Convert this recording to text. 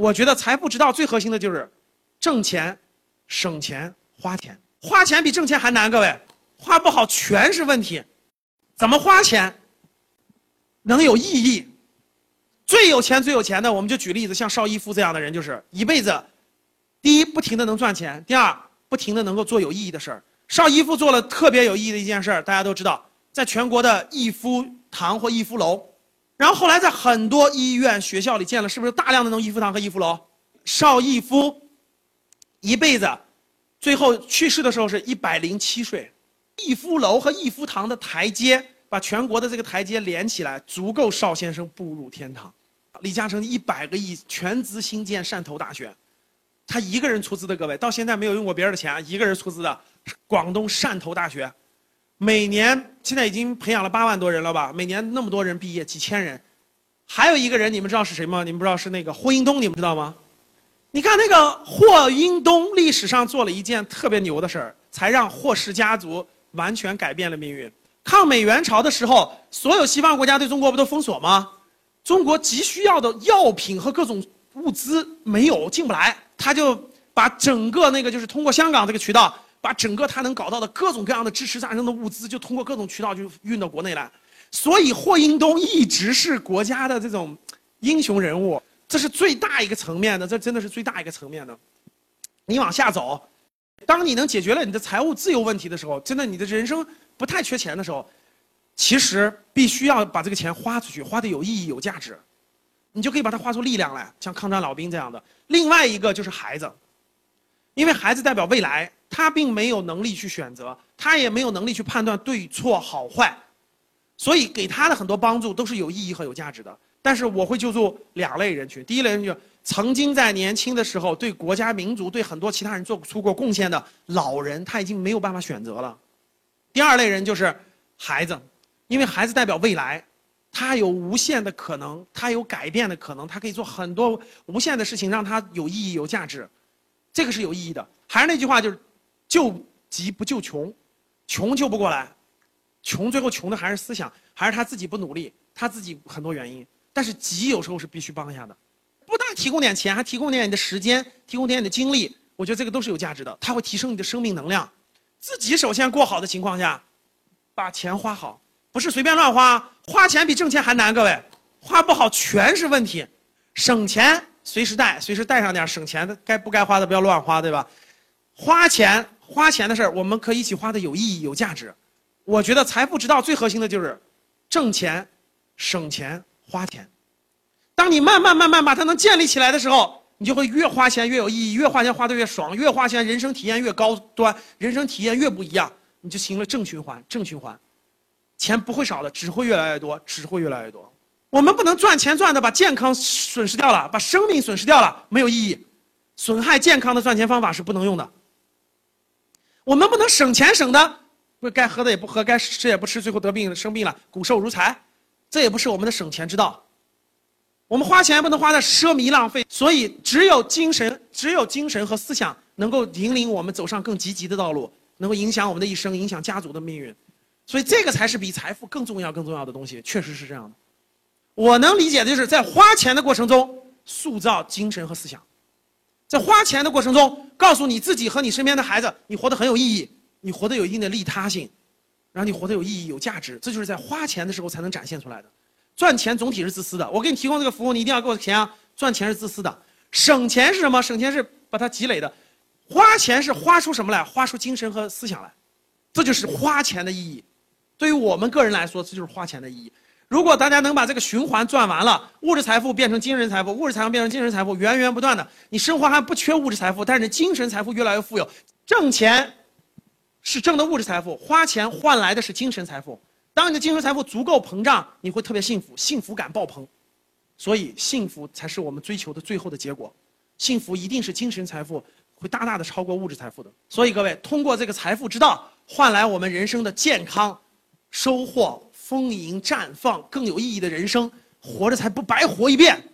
我觉得财富之道最核心的就是挣钱、省钱、花钱。花钱比挣钱还难，各位，花不好全是问题。怎么花钱能有意义？最有钱、最有钱的，我们就举例子，像邵逸夫这样的人，就是一辈子，第一不停的能赚钱，第二不停的能够做有意义的事儿。邵逸夫做了特别有意义的一件事儿，大家都知道，在全国的逸夫堂或逸夫楼，然后后来在很多医院、学校里建了，是不是大量的那种逸夫堂和逸夫楼？邵逸夫一辈子，最后去世的时候是一百零七岁。逸夫楼和逸夫堂的台阶，把全国的这个台阶连起来，足够邵先生步入天堂。李嘉诚一百个亿全资兴建汕头大学，他一个人出资的，各位到现在没有用过别人的钱，一个人出资的。广东汕头大学，每年现在已经培养了八万多人了吧？每年那么多人毕业，几千人。还有一个人，你们知道是谁吗？你们不知道是那个霍英东，你们知道吗？你看那个霍英东，历史上做了一件特别牛的事儿，才让霍氏家族完全改变了命运。抗美援朝的时候，所有西方国家对中国不都封锁吗？中国急需要的药品和各种物资没有进不来，他就把整个那个就是通过香港这个渠道，把整个他能搞到的各种各样的支持战争的物资，就通过各种渠道就运到国内来。所以霍英东一直是国家的这种英雄人物，这是最大一个层面的，这真的是最大一个层面的。你往下走，当你能解决了你的财务自由问题的时候，真的你的人生不太缺钱的时候。其实必须要把这个钱花出去，花的有意义、有价值，你就可以把它花出力量来，像抗战老兵这样的。另外一个就是孩子，因为孩子代表未来，他并没有能力去选择，他也没有能力去判断对错好坏，所以给他的很多帮助都是有意义和有价值的。但是我会救助两类人群：第一类人群，曾经在年轻的时候对国家民族、对很多其他人做出过贡献的老人，他已经没有办法选择了；第二类人就是孩子。因为孩子代表未来，他有无限的可能，他有改变的可能，他可以做很多无限的事情，让他有意义、有价值，这个是有意义的。还是那句话，就是救急不救穷，穷救不过来，穷最后穷的还是思想，还是他自己不努力，他自己很多原因。但是急有时候是必须帮一下的，不但提供点钱，还提供点你的时间，提供点你的精力，我觉得这个都是有价值的，它会提升你的生命能量。自己首先过好的情况下，把钱花好。不是随便乱花，花钱比挣钱还难，各位，花不好全是问题。省钱随时带，随时带上点省钱的，该不该花的不要乱花，对吧？花钱花钱的事儿，我们可以一起花的有意义、有价值。我觉得财富之道最核心的就是挣钱、省钱、花钱。当你慢慢慢慢把它能建立起来的时候，你就会越花钱越有意义，越花钱花的越爽，越花钱人生体验越高端，人生体验越不一样，你就形成了正循环，正循环。钱不会少的，只会越来越多，只会越来越多。我们不能赚钱赚的把健康损失掉了，把生命损失掉了，没有意义。损害健康的赚钱方法是不能用的。我们不能省钱省的，不该喝的也不喝，该吃也不吃，最后得病生病了，骨瘦如柴，这也不是我们的省钱之道。我们花钱不能花在奢靡浪费，所以只有精神，只有精神和思想能够引领我们走上更积极的道路，能够影响我们的一生，影响家族的命运。所以这个才是比财富更重要、更重要的东西，确实是这样的。我能理解的就是在花钱的过程中塑造精神和思想，在花钱的过程中告诉你自己和你身边的孩子，你活得很有意义，你活得有一定的利他性，然后你活得有意义、有价值，这就是在花钱的时候才能展现出来的。赚钱总体是自私的，我给你提供这个服务，你一定要给我钱啊！赚钱是自私的，省钱是什么？省钱是把它积累的，花钱是花出什么来？花出精神和思想来，这就是花钱的意义。对于我们个人来说，这就是花钱的意义。如果大家能把这个循环转完了，物质财富变成精神财富，物质财富变成精神财富，源源不断的，你生活还不缺物质财富，但是你精神财富越来越富有。挣钱是挣的物质财富，花钱换来的是精神财富。当你的精神财富足够膨胀，你会特别幸福，幸福感爆棚。所以，幸福才是我们追求的最后的结果。幸福一定是精神财富会大大的超过物质财富的。所以，各位通过这个财富之道，换来我们人生的健康。收获丰盈绽放更有意义的人生，活着才不白活一遍。